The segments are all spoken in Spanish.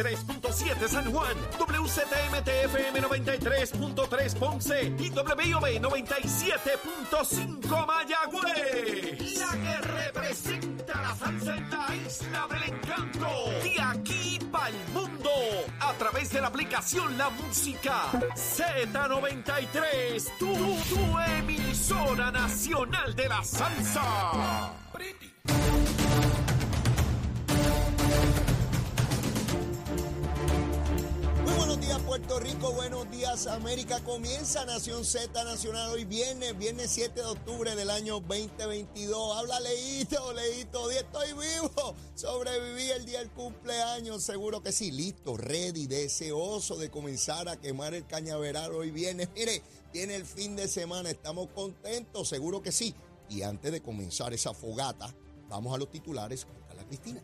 3.7 San Juan, WZMTFM 93.3 Ponce y WIOB 97.5 Mayagüez. La que representa la salsa en la isla del encanto. De aquí para el mundo. A través de la aplicación La Música Z93. Tu, tu emisora nacional de la salsa. Buenos días Puerto Rico, buenos días América. Comienza Nación Z Nacional hoy viernes, viernes 7 de octubre del año 2022. Habla Leito, Leito, estoy vivo. Sobreviví el día del cumpleaños, seguro que sí. Listo, ready, deseoso de comenzar a quemar el cañaveral hoy viernes. Mire, viene el fin de semana, estamos contentos, seguro que sí. Y antes de comenzar esa fogata, vamos a los titulares con Carla Cristina.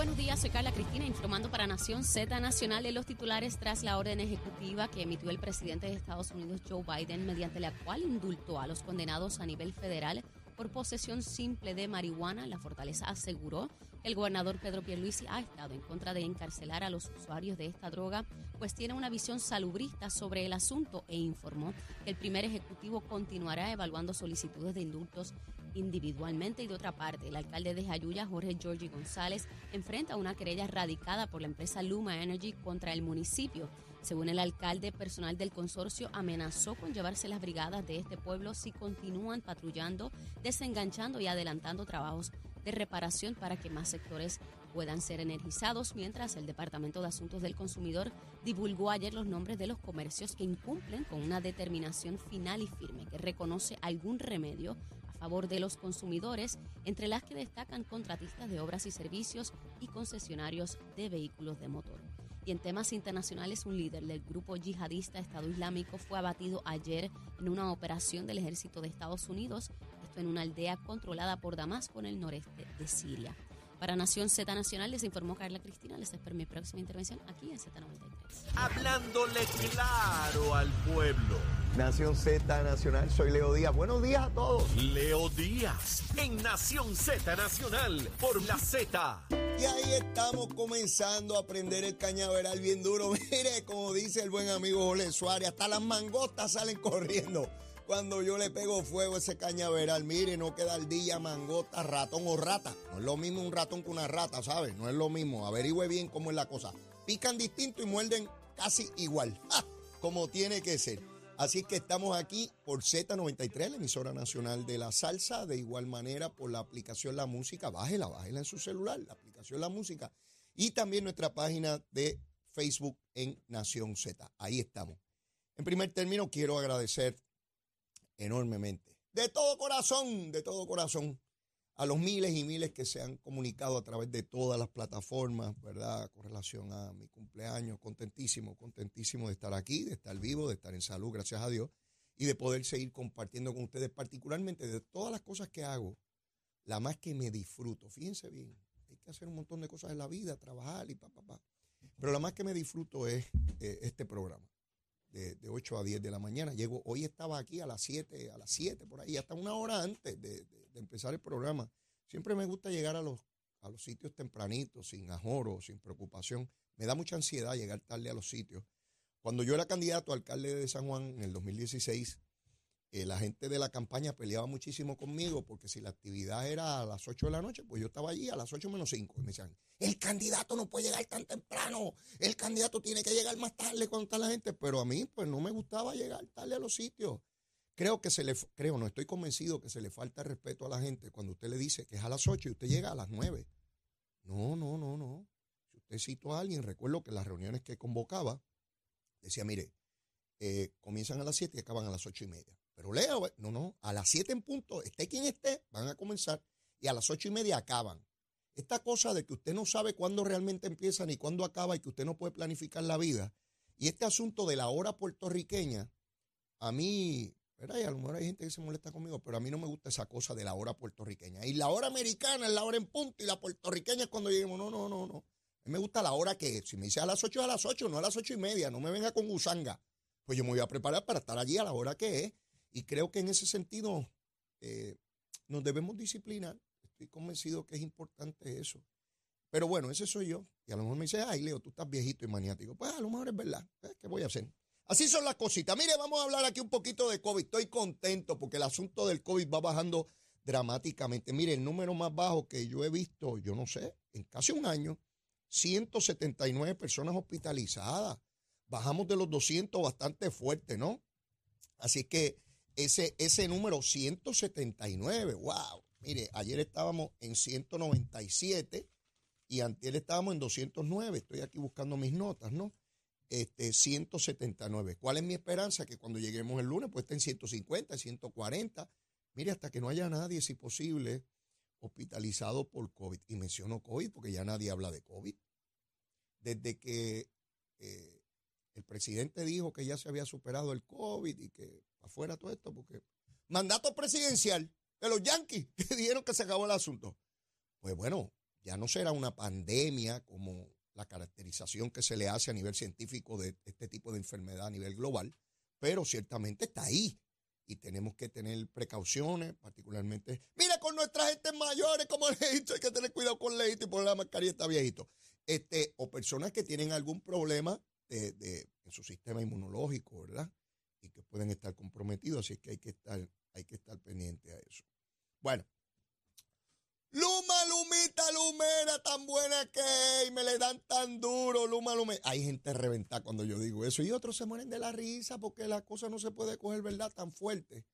Buenos días, soy Carla Cristina informando para Nación Z Nacional de los titulares tras la orden ejecutiva que emitió el presidente de Estados Unidos Joe Biden mediante la cual indultó a los condenados a nivel federal por posesión simple de marihuana. La fortaleza aseguró que el gobernador Pedro Pierluisi ha estado en contra de encarcelar a los usuarios de esta droga, pues tiene una visión salubrista sobre el asunto e informó que el primer ejecutivo continuará evaluando solicitudes de indultos individualmente y de otra parte, el alcalde de Jayuya, Jorge Giorgi González, enfrenta una querella radicada por la empresa Luma Energy contra el municipio. Según el alcalde, personal del consorcio amenazó con llevarse las brigadas de este pueblo si continúan patrullando, desenganchando y adelantando trabajos de reparación para que más sectores puedan ser energizados, mientras el Departamento de Asuntos del Consumidor divulgó ayer los nombres de los comercios que incumplen con una determinación final y firme que reconoce algún remedio favor de los consumidores, entre las que destacan contratistas de obras y servicios y concesionarios de vehículos de motor. Y en temas internacionales, un líder del grupo yihadista Estado Islámico fue abatido ayer en una operación del ejército de Estados Unidos, esto en una aldea controlada por Damasco en el noreste de Siria. Para Nación Z Nacional les informó Carla Cristina. Les espero mi próxima intervención aquí en Z93. Hablándole claro al pueblo. Nación Z Nacional, soy Leo Díaz. Buenos días a todos. Leo Díaz en Nación Z Nacional por la Z. Y ahí estamos comenzando a prender el cañaveral bien duro. Mire, como dice el buen amigo Jorge Suárez, hasta las mangostas salen corriendo. Cuando yo le pego fuego a ese cañaveral, mire, no queda día mangota, ratón o rata. No es lo mismo un ratón que una rata, ¿sabes? No es lo mismo. Averigüe bien cómo es la cosa. Pican distinto y muerden casi igual. ¡Ja! Como tiene que ser. Así que estamos aquí por Z93, la emisora nacional de la salsa. De igual manera por la aplicación La Música. Bájela, bájela en su celular, la aplicación La Música. Y también nuestra página de Facebook en Nación Z. Ahí estamos. En primer término, quiero agradecer enormemente, de todo corazón, de todo corazón, a los miles y miles que se han comunicado a través de todas las plataformas, ¿verdad? Con relación a mi cumpleaños, contentísimo, contentísimo de estar aquí, de estar vivo, de estar en salud, gracias a Dios, y de poder seguir compartiendo con ustedes, particularmente de todas las cosas que hago, la más que me disfruto. Fíjense bien, hay que hacer un montón de cosas en la vida, trabajar y pa, pa, pa. Pero la más que me disfruto es eh, este programa de, de 8 a 10 de la mañana. Llego, hoy estaba aquí a las 7, a las 7 por ahí, hasta una hora antes de, de- empezar el programa. Siempre me gusta llegar a los, a los sitios tempranitos, sin ajoro, sin preocupación. Me da mucha ansiedad llegar tarde a los sitios. Cuando yo era candidato a alcalde de San Juan en el 2016, eh, la gente de la campaña peleaba muchísimo conmigo porque si la actividad era a las 8 de la noche, pues yo estaba allí a las 8 menos 5. Y me decían, el candidato no puede llegar tan temprano, el candidato tiene que llegar más tarde cuando está la gente. Pero a mí, pues no me gustaba llegar tarde a los sitios. Creo que se le, creo, no estoy convencido que se le falta respeto a la gente cuando usted le dice que es a las 8 y usted llega a las 9. No, no, no, no. Si usted citó a alguien, recuerdo que las reuniones que convocaba, decía, mire, eh, comienzan a las 7 y acaban a las 8 y media. Pero Leo, eh, no, no, a las 7 en punto, esté quien esté, van a comenzar y a las 8 y media acaban. Esta cosa de que usted no sabe cuándo realmente empieza ni cuándo acaba y que usted no puede planificar la vida. Y este asunto de la hora puertorriqueña, a mí, ¿verdad? Y a lo mejor hay gente que se molesta conmigo, pero a mí no me gusta esa cosa de la hora puertorriqueña. Y la hora americana es la hora en punto y la puertorriqueña es cuando lleguemos. No, no, no, no. A mí me gusta la hora que es. Si me dice a las 8 a las 8, no a las 8 y media. No me venga con gusanga. Pues yo me voy a preparar para estar allí a la hora que es. Y creo que en ese sentido eh, nos debemos disciplinar. estoy convencido que es importante eso. Pero bueno, ese soy yo. Y a lo mejor me dice, ay, Leo, tú estás viejito y maniático. Pues a lo mejor es verdad. Pues, ¿Qué voy a hacer? Así son las cositas. Mire, vamos a hablar aquí un poquito de COVID. Estoy contento porque el asunto del COVID va bajando dramáticamente. Mire, el número más bajo que yo he visto, yo no sé, en casi un año, 179 personas hospitalizadas. Bajamos de los 200 bastante fuerte, ¿no? Así que ese, ese número 179, wow. Mire, ayer estábamos en 197 y antes estábamos en 209. Estoy aquí buscando mis notas, ¿no? Este, 179. ¿Cuál es mi esperanza? Que cuando lleguemos el lunes, pues esté en 150, 140. Mire, hasta que no haya nadie, si posible, hospitalizado por COVID. Y menciono COVID porque ya nadie habla de COVID. Desde que eh, el presidente dijo que ya se había superado el COVID y que afuera todo esto, porque mandato presidencial de los Yankees que dijeron que se acabó el asunto. Pues bueno, ya no será una pandemia como la caracterización que se le hace a nivel científico de este tipo de enfermedad a nivel global, pero ciertamente está ahí y tenemos que tener precauciones, particularmente, mira con nuestras gente mayores como el lejito, hay que tener cuidado con el lejito y poner la mascarilla está viejito. Este, o personas que tienen algún problema de, de, en su sistema inmunológico, ¿verdad? Y que pueden estar comprometidos, así que hay que estar, hay que estar pendiente a eso. Bueno, Luma, Lumita, Lumera, tan buena que y me le dan tan duro, Luma, Lumera. Hay gente reventada cuando yo digo eso, y otros se mueren de la risa porque la cosa no se puede coger, ¿verdad?, tan fuerte.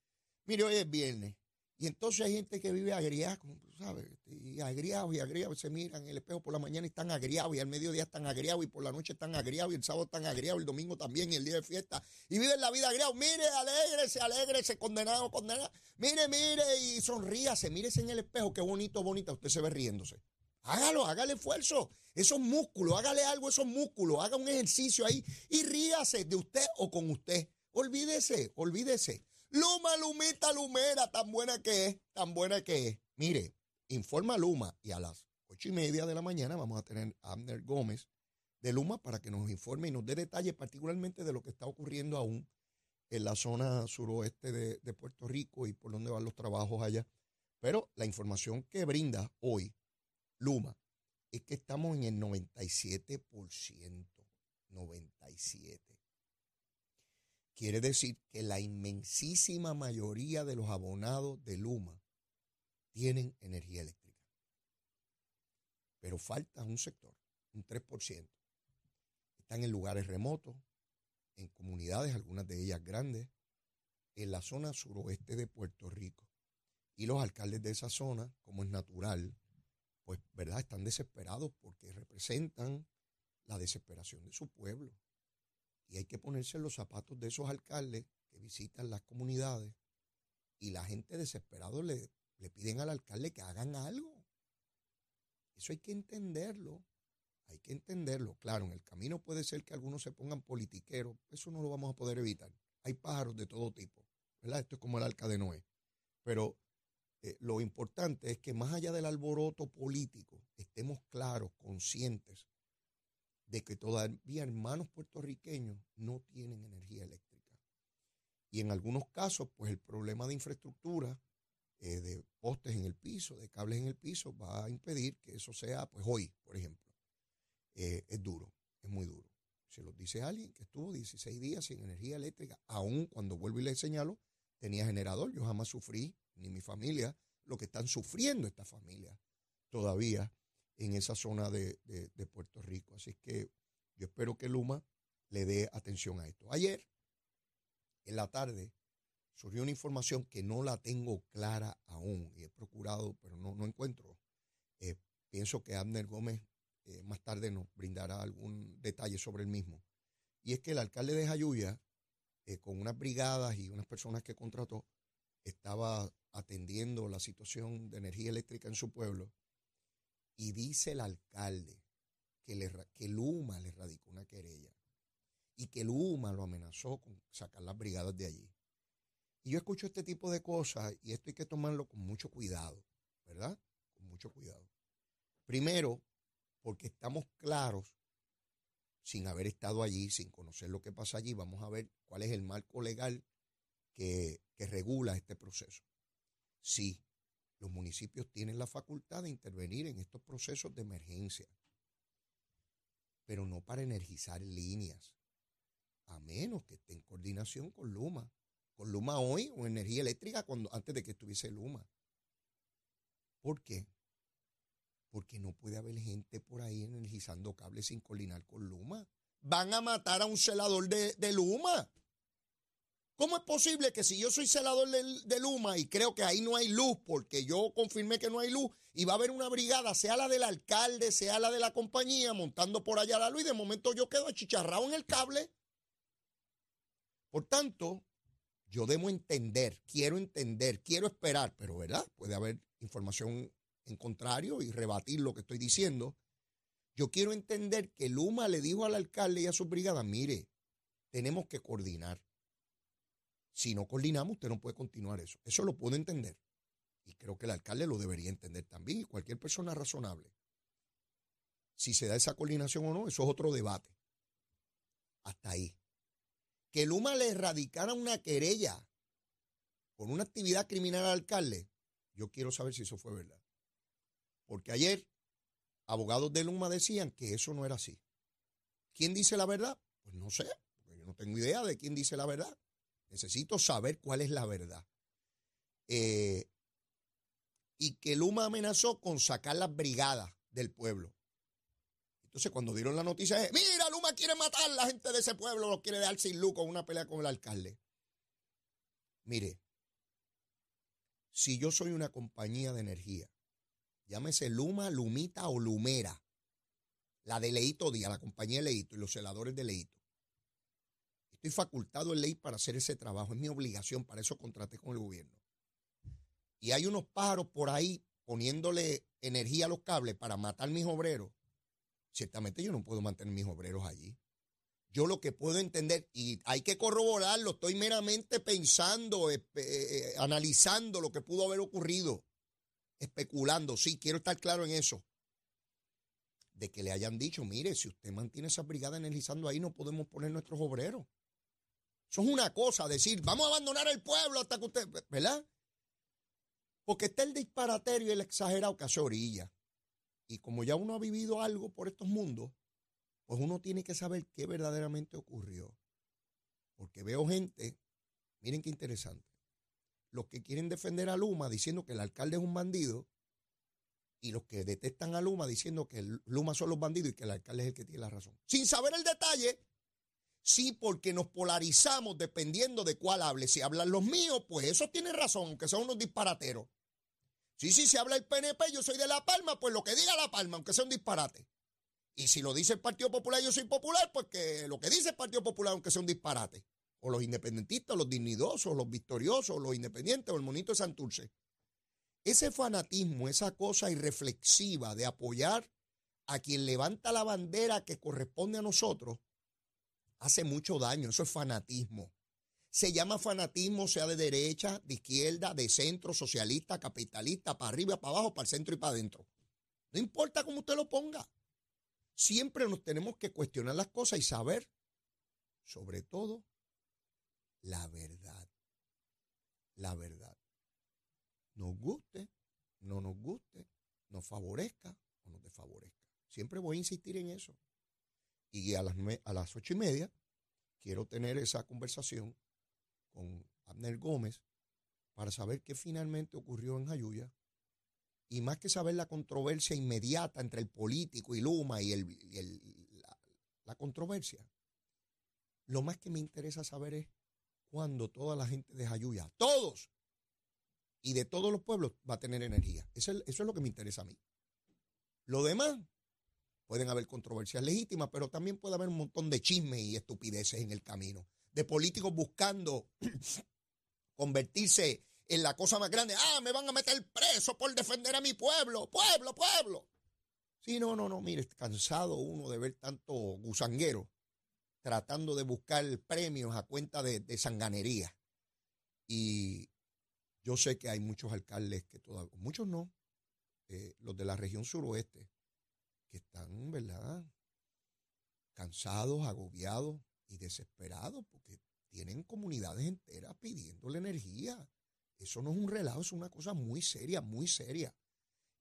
Mire, hoy es viernes, y entonces hay gente que vive agriada, como tú sabes, y agriados y agriados, se miran en el espejo por la mañana y están agriados, y al mediodía están agriados, y por la noche están agriados, y el sábado están agriados, el domingo también, y el día de fiesta, y viven la vida agriados. Mire, alégrese, alégrese, condenado, condenado. Mire, mire, y sonríase, mírese en el espejo, qué bonito, bonita, usted se ve riéndose. Hágalo, hágale esfuerzo. Esos músculos, hágale algo esos músculos, haga un ejercicio ahí y ríase de usted o con usted. Olvídese, olvídese. Luma, Lumita, Lumera, tan buena que es, tan buena que es. Mire, informa Luma y a las ocho y media de la mañana vamos a tener a Abner Gómez de Luma para que nos informe y nos dé detalles particularmente de lo que está ocurriendo aún en la zona suroeste de, de Puerto Rico y por dónde van los trabajos allá. Pero la información que brinda hoy Luma es que estamos en el 97%. 97. Quiere decir que la inmensísima mayoría de los abonados de Luma tienen energía eléctrica. Pero falta un sector, un 3%. Están en lugares remotos, en comunidades, algunas de ellas grandes, en la zona suroeste de Puerto Rico. Y los alcaldes de esa zona, como es natural, pues, ¿verdad? Están desesperados porque representan la desesperación de su pueblo. Y hay que ponerse en los zapatos de esos alcaldes que visitan las comunidades y la gente desesperado le, le piden al alcalde que hagan algo. Eso hay que entenderlo. Hay que entenderlo. Claro, en el camino puede ser que algunos se pongan politiqueros. Eso no lo vamos a poder evitar. Hay pájaros de todo tipo. Esto es como el arca de Noé. Pero eh, lo importante es que más allá del alboroto político, estemos claros, conscientes de que todavía hermanos puertorriqueños no tienen energía eléctrica. Y en algunos casos, pues el problema de infraestructura, eh, de postes en el piso, de cables en el piso, va a impedir que eso sea, pues hoy, por ejemplo. Eh, es duro, es muy duro. Se lo dice alguien que estuvo 16 días sin energía eléctrica, aún cuando vuelvo y le señalo, tenía generador. Yo jamás sufrí, ni mi familia, lo que están sufriendo esta familia todavía en esa zona de, de, Puerto Rico. Así que yo espero que Luma le dé atención a esto. Ayer, en la tarde, surgió una información que no la tengo clara aún y he procurado, pero no, no encuentro. Eh, pienso que Abner Gómez eh, más tarde nos brindará algún detalle sobre el mismo. Y es que el alcalde de Jayuya, eh, con unas brigadas y unas personas que contrató, estaba atendiendo la situación de energía eléctrica en su pueblo y dice el alcalde que, le, Luma le radicó una querella y que Luma lo amenazó con sacar las brigadas de allí. Y yo escucho este tipo de cosas y esto hay que tomarlo con mucho cuidado, ¿verdad? Con mucho cuidado. Primero, porque estamos claros, sin haber estado allí, sin conocer lo que pasa allí, vamos a ver cuál es el marco legal que, que regula este proceso. Sí, los municipios tienen la facultad de intervenir en estos procesos de emergencia, pero no para energizar líneas, a menos que esté en coordinación con Luma, con Luma hoy o energía eléctrica cuando, antes de que estuviese Luma. ¿Por qué? Porque no puede haber gente por ahí energizando cables sin coordinar con Luma. Van a matar a un celador de, de Luma. ¿Cómo es posible que si yo soy celador de, Luma y creo que ahí no hay luz, porque yo confirmé que no hay luz, y va a haber una brigada, sea la del alcalde, sea la de la compañía, montando por allá la luz, y de momento yo quedo achicharrado en el cable? Por tanto, yo debo entender, quiero entender, quiero esperar, pero ¿verdad? Puede haber información en contrario y rebatir lo que estoy diciendo. Yo quiero entender que Luma le dijo al alcalde y a su brigada, mire, tenemos que coordinar. Si no coordinamos, usted no puede continuar eso. Eso lo puedo entender. Y creo que el alcalde lo debería entender también y cualquier persona razonable. Si se da esa coordinación o no, eso es otro debate. Hasta ahí. Que Luma le erradicara una querella por una actividad criminal al alcalde, yo quiero saber si eso fue verdad. Porque ayer abogados de Luma decían que eso no era así. ¿Quién dice la verdad? Pues no sé, yo no tengo idea de quién dice la verdad. Necesito saber cuál es la verdad. Eh, y que Luma amenazó con sacar las brigadas del pueblo. Entonces, cuando dieron la noticia, es, mira, Luma quiere matar a la gente de ese pueblo, lo quiere dar sin luz con una pelea con el alcalde. Mire, si yo soy una compañía de energía, llámese Luma, Lumita o Lumera, la de Leito Díaz, la compañía de Leito y los celadores de Leito, Estoy facultado en ley para hacer ese trabajo, es mi obligación, para eso contraté con el gobierno. Y hay unos pájaros por ahí poniéndole energía a los cables para matar mis obreros. Ciertamente yo no puedo mantener mis obreros allí. Yo lo que puedo entender, y hay que corroborarlo, estoy meramente pensando, eh, eh, analizando lo que pudo haber ocurrido, especulando, sí, quiero estar claro en eso. De que le hayan dicho, mire, si usted mantiene esa brigada energizando ahí, no podemos poner nuestros obreros. Eso es una cosa, decir, vamos a abandonar el pueblo hasta que usted, ¿verdad? Porque está el disparaterio y el exagerado que hace orilla. Y como ya uno ha vivido algo por estos mundos, pues uno tiene que saber qué verdaderamente ocurrió. Porque veo gente, miren qué interesante, los que quieren defender a Luma diciendo que el alcalde es un bandido y los que detestan a Luma diciendo que Luma son los bandidos y que el alcalde es el que tiene la razón. Sin saber el detalle Sí, porque nos polarizamos dependiendo de cuál hable. Si hablan los míos, pues eso tiene razón, aunque son unos disparateros. Sí, sí, si habla el PNP, yo soy de La Palma, pues lo que diga La Palma, aunque sea un disparate. Y si lo dice el Partido Popular, yo soy popular, pues que lo que dice el Partido Popular, aunque sea un disparate. O los independentistas, los dignidosos, los victoriosos, los independientes, o el monito de Santurce. Ese fanatismo, esa cosa irreflexiva de apoyar a quien levanta la bandera que corresponde a nosotros, hace mucho daño, eso es fanatismo. Se llama fanatismo, sea de derecha, de izquierda, de centro, socialista, capitalista, para arriba, para abajo, para el centro y para adentro. No importa cómo usted lo ponga. Siempre nos tenemos que cuestionar las cosas y saber, sobre todo, la verdad. La verdad. Nos guste, no nos guste, nos favorezca o nos desfavorezca. Siempre voy a insistir en eso. Y a las, a las ocho y media quiero tener esa conversación con Abner Gómez para saber qué finalmente ocurrió en Jayuya. Y más que saber la controversia inmediata entre el político y Luma y, el, la, controversia, lo más que me interesa saber es cuándo toda la gente de Jayuya, todos, y de todos los pueblos, va a tener energía. eso es lo que me interesa a mí. Lo demás, Pueden haber controversias legítimas, pero también puede haber un montón de chismes y estupideces en el camino. De políticos buscando convertirse en la cosa más grande. Ah, me van a meter preso por defender a mi pueblo. Pueblo, pueblo. Sí, no, no, no. Mire, cansado uno de ver tanto gusanguero tratando de buscar premios a cuenta de, sanganería. Y yo sé que hay muchos alcaldes que todavía, muchos no, eh, los de la región suroeste, están, ¿verdad? Cansados, agobiados y desesperados porque tienen comunidades enteras pidiéndole energía Eso no es un relajo, es una cosa muy seria, muy seria.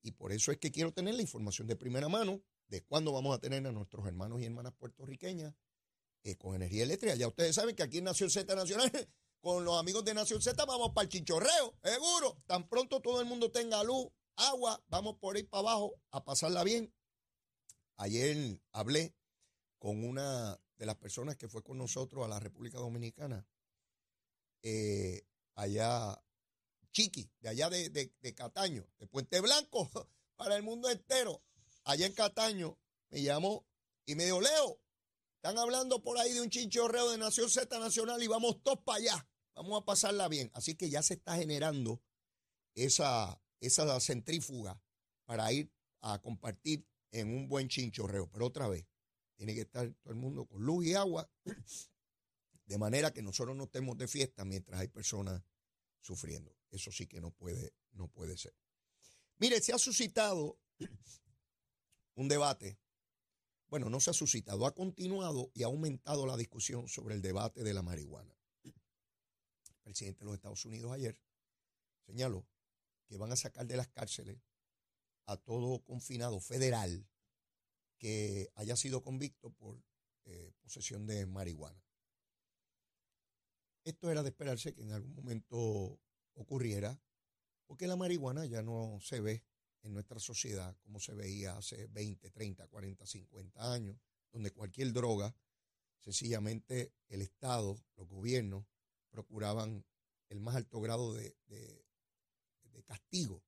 Y por eso es que quiero tener la información de primera mano de cuándo vamos a tener a nuestros hermanos y hermanas puertorriqueñas eh, con energía eléctrica. Ya ustedes saben que aquí en Nación Z Nacional, con los amigos de Nación Z, vamos para el chinchorreo, seguro. Tan pronto todo el mundo tenga luz, agua, vamos por ahí para abajo a pasarla bien. Ayer hablé con una de las personas que fue con nosotros a la República Dominicana, eh, allá, Chiqui, de allá de, de Cataño, de Puente Blanco, para el mundo entero. Allá en Cataño me llamó y me dijo, Leo, están hablando por ahí de un chinchorreo de Nación Z Nacional y vamos todos para allá. Vamos a pasarla bien. Así que ya se está generando esa, esa centrífuga para ir a compartir en un buen chinchorreo. Pero otra vez, tiene que estar todo el mundo con luz y agua, de manera que nosotros no estemos de fiesta mientras hay personas sufriendo. Eso sí que no puede, no puede ser. Mire, se ha suscitado un debate. Bueno, no se ha suscitado, ha continuado y ha aumentado la discusión sobre el debate de la marihuana. El presidente de los Estados Unidos ayer señaló que van a sacar de las cárceles a todo confinado federal que haya sido convicto por eh, posesión de marihuana. Esto era de esperarse que en algún momento ocurriera, porque la marihuana ya no se ve en nuestra sociedad como se veía hace 20, 30, 40, 50 años, donde cualquier droga, sencillamente el Estado, los gobiernos, procuraban el más alto grado de, de castigo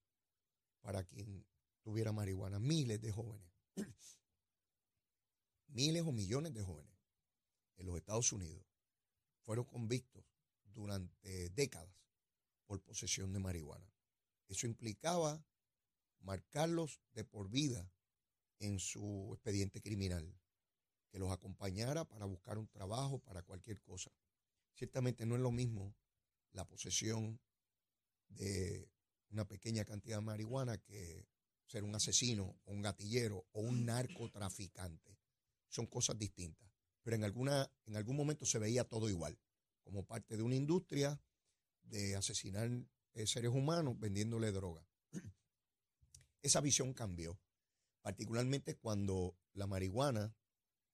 para quien tuviera marihuana. Miles de jóvenes miles o millones de jóvenes en los Estados Unidos fueron convictos durante décadas por posesión de marihuana. Eso implicaba marcarlos de por vida en su expediente criminal, que los acompañara para buscar un trabajo, para cualquier cosa. Ciertamente no es lo mismo la posesión de una pequeña cantidad de marihuana que ser un asesino o un gatillero o un narcotraficante son cosas distintas. Pero en, alguna, en algún momento se veía todo igual, como parte de una industria de asesinar eh, seres humanos vendiéndole droga. Esa visión cambió, particularmente cuando la marihuana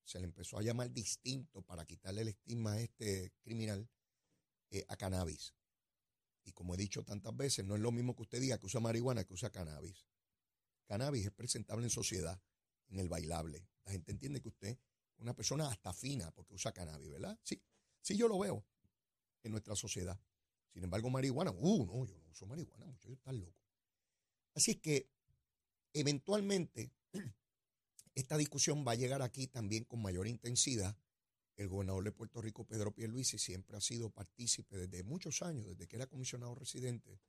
se le empezó a llamar distinto para quitarle el estigma a este criminal eh, a cannabis. Y como he dicho tantas veces, no es lo mismo que usted diga que usa marihuana que usa cannabis. Cannabis es presentable en sociedad, en el bailable, la gente entiende que usted es una persona hasta fina porque usa cannabis, ¿verdad? Sí, sí yo lo veo en nuestra sociedad. Sin embargo, marihuana, uh, no, yo no uso marihuana, muchachos están locos. Así es que, eventualmente, esta discusión va a llegar aquí también con mayor intensidad. El gobernador de Puerto Rico, Pedro Pierluisi, siempre ha sido partícipe desde muchos años, desde que era comisionado residente,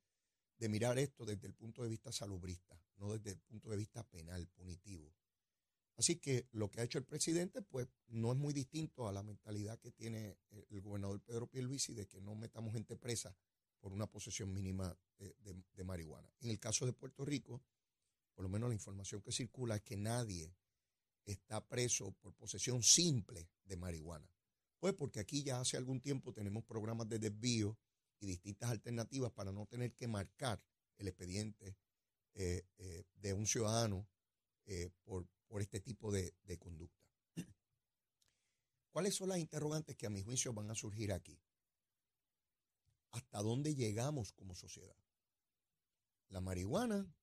de mirar esto desde el punto de vista salubrista, no desde el punto de vista penal, punitivo. Así que lo que ha hecho el presidente, pues no es muy distinto a la mentalidad que tiene el gobernador Pedro Pierluisi de que no metamos gente presa por una posesión mínima de, marihuana. En el caso de Puerto Rico, por lo menos la información que circula es que nadie está preso por posesión simple de marihuana. Pues porque aquí ya hace algún tiempo tenemos programas de desvío y distintas alternativas para no tener que marcar el expediente eh, eh, de un ciudadano eh, por, por este tipo de, conducta. ¿Cuáles son las interrogantes que a mi juicio van a surgir aquí? ¿Hasta dónde llegamos como sociedad? La marihuana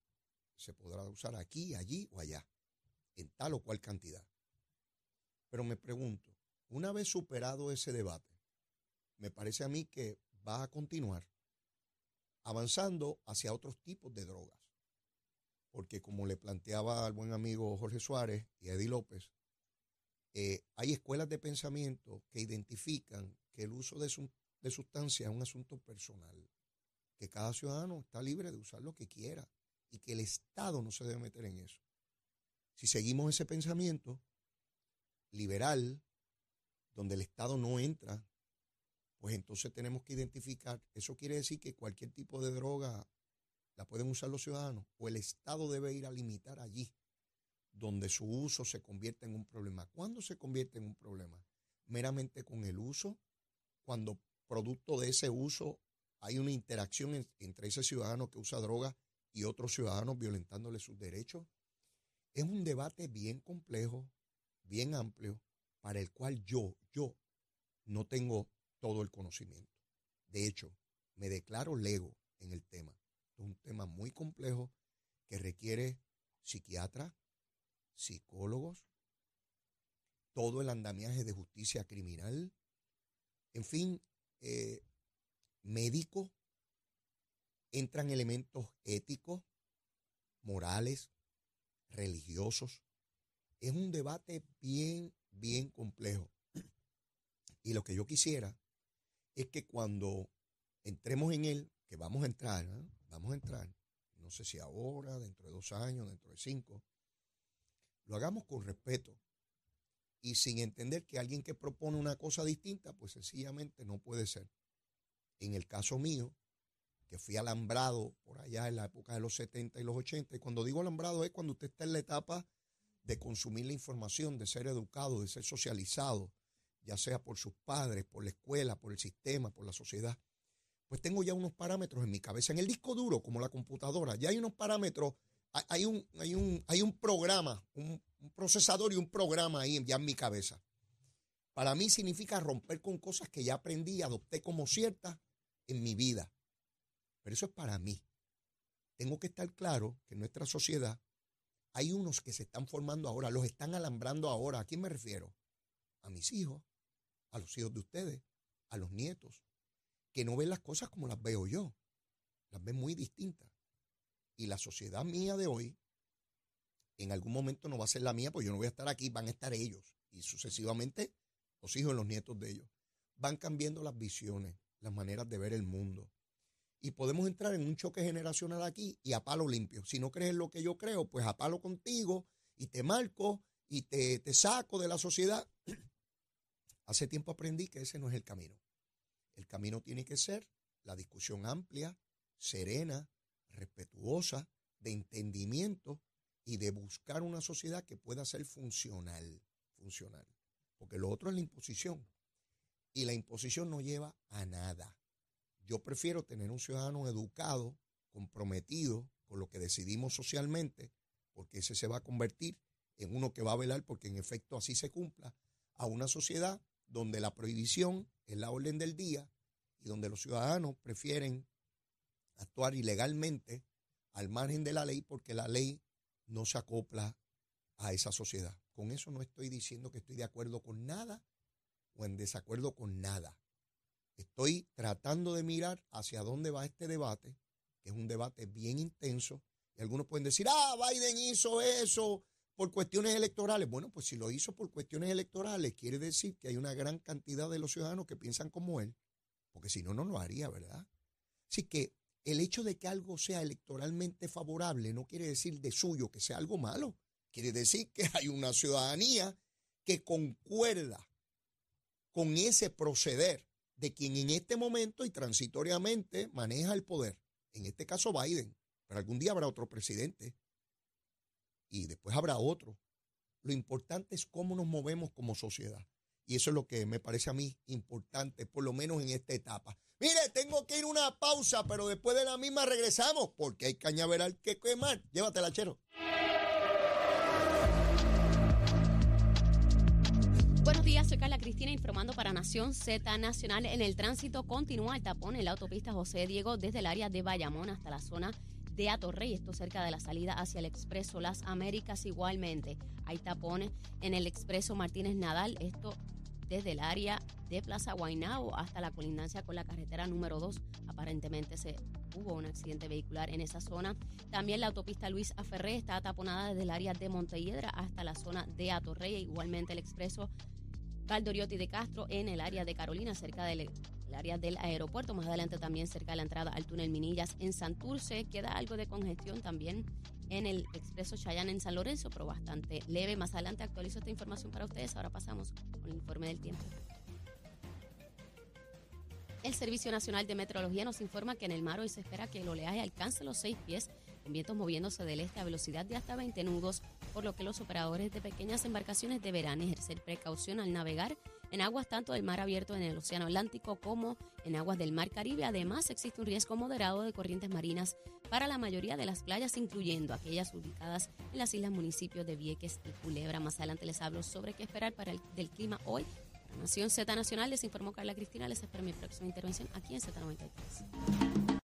se podrá usar aquí, allí o allá, en tal o cual cantidad. Pero me pregunto, una vez superado ese debate, me parece a mí que va a continuar avanzando hacia otros tipos de drogas porque como le planteaba al buen amigo Jorge Suárez y Eddie López, eh, hay escuelas de pensamiento que identifican que el uso de sustancias es un asunto personal, que cada ciudadano está libre de usar lo que quiera y que el Estado no se debe meter en eso. Si seguimos ese pensamiento liberal, donde el Estado no entra, pues entonces tenemos que identificar, eso quiere decir que cualquier tipo de droga la pueden usar los ciudadanos o el Estado debe ir a limitar allí donde su uso se convierte en un problema. ¿Cuándo se convierte en un problema? Meramente con el uso, cuando producto de ese uso hay una interacción entre ese ciudadano que usa droga y otros ciudadanos violentándole sus derechos. Es un debate bien complejo, bien amplio, para el cual yo, yo, no tengo todo el conocimiento. De hecho, me declaro lego en el tema. Es un tema muy complejo que requiere psiquiatras, psicólogos, todo el andamiaje de justicia criminal, en fin, eh, médico, entran elementos éticos, morales, religiosos. Es un debate bien, bien complejo. Y lo que yo quisiera es que cuando entremos en él, que vamos a entrar, ¿eh? vamos a entrar, no sé si ahora, dentro de dos años, dentro de cinco, lo hagamos con respeto y sin entender que alguien que propone una cosa distinta, pues sencillamente no puede ser. En el caso mío, que fui alambrado por allá en la época de los 70 y los 80, y cuando digo alambrado es cuando usted está en la etapa de consumir la información, de ser educado, de ser socializado, ya sea por sus padres, por la escuela, por el sistema, por la sociedad, pues tengo ya unos parámetros en mi cabeza. En el disco duro, como la computadora, ya hay unos parámetros, hay un, hay un, hay un programa, un, procesador y un programa ahí ya en mi cabeza. Para mí significa romper con cosas que ya aprendí y adopté como ciertas en mi vida. Pero eso es para mí. Tengo que estar claro que en nuestra sociedad hay unos que se están formando ahora, los están alambrando ahora. ¿A quién me refiero? A mis hijos, a los hijos de ustedes, a los nietos, que no ven las cosas como las veo yo. Las ven muy distintas. Y la sociedad mía de hoy, en algún momento no va a ser la mía, pues yo no voy a estar aquí, van a estar ellos. Y sucesivamente los hijos y los nietos de ellos. Van cambiando las visiones, las maneras de ver el mundo. Y podemos entrar en un choque generacional aquí y a palo limpio. Si no crees en lo que yo creo, pues a palo contigo y te marco y te, te saco de la sociedad. Hace tiempo aprendí que ese no es el camino. El camino tiene que ser la discusión amplia, serena, respetuosa, de entendimiento y de buscar una sociedad que pueda ser funcional, funcional. Porque lo otro es la imposición. Y la imposición no lleva a nada. Yo prefiero tener un ciudadano educado, comprometido con lo que decidimos socialmente, porque ese se va a convertir en uno que va a velar porque en efecto así se cumpla, a una sociedad donde la prohibición es la orden del día y donde los ciudadanos prefieren actuar ilegalmente al margen de la ley porque la ley no se acopla a esa sociedad. Con eso no estoy diciendo que estoy de acuerdo con nada o en desacuerdo con nada. Estoy tratando de mirar hacia dónde va este debate, que es un debate bien intenso. Y algunos pueden decir, ah, Biden hizo eso por cuestiones electorales. Bueno, pues si lo hizo por cuestiones electorales, quiere decir que hay una gran cantidad de los ciudadanos que piensan como él, porque si no, no lo haría, ¿verdad? Así que el hecho de que algo sea electoralmente favorable no quiere decir de suyo que sea algo malo. Quiere decir que hay una ciudadanía que concuerda con ese proceder de quien en este momento y transitoriamente maneja el poder. En este caso Biden, pero algún día habrá otro presidente y después habrá otro. Lo importante es cómo nos movemos como sociedad. Y eso es lo que me parece a mí importante, por lo menos en esta etapa. Mire, tengo que ir una pausa, pero después de la misma regresamos, porque hay cañaveral que quemar. Llévatela, chero. Buenos días, soy Carla Cristina informando para Nación Z Nacional. En el tránsito continúa el tapón en la autopista José Diego desde el área de Bayamón hasta la zona de Atorrey, esto cerca de la salida hacia el Expreso Las Américas igualmente. Hay tapones en el Expreso Martínez Nadal, esto desde el área de Plaza Guaynabo hasta la colindancia con la carretera número 2. Aparentemente se hubo un accidente vehicular en esa zona. También la autopista Luis Aferré está taponada desde el área de Montelledra hasta la zona de Atorrey. Igualmente el expreso Valdoriotti de Castro en el área de Carolina, cerca del área del aeropuerto. Más adelante también cerca de la entrada al túnel Minillas en Santurce. Queda algo de congestión también en el expreso Chayán en San Lorenzo, pero bastante leve. Más adelante actualizo esta información para ustedes. Ahora pasamos con el informe del tiempo. El Servicio Nacional de Meteorología nos informa que en el mar hoy se espera que el oleaje alcance los seis pies en vientos moviéndose del este a velocidad de hasta 20 nudos, por lo que los operadores de pequeñas embarcaciones deberán ejercer precaución al navegar en aguas tanto del mar abierto en el Océano Atlántico como en aguas del Mar Caribe. Además, existe un riesgo moderado de corrientes marinas para la mayoría de las playas, incluyendo aquellas ubicadas en las islas municipios de Vieques y Culebra. Más adelante les hablo sobre qué esperar para el clima hoy. Para Nación Z Nacional les informó Carla Cristina. Les espero mi próxima intervención aquí en Z93.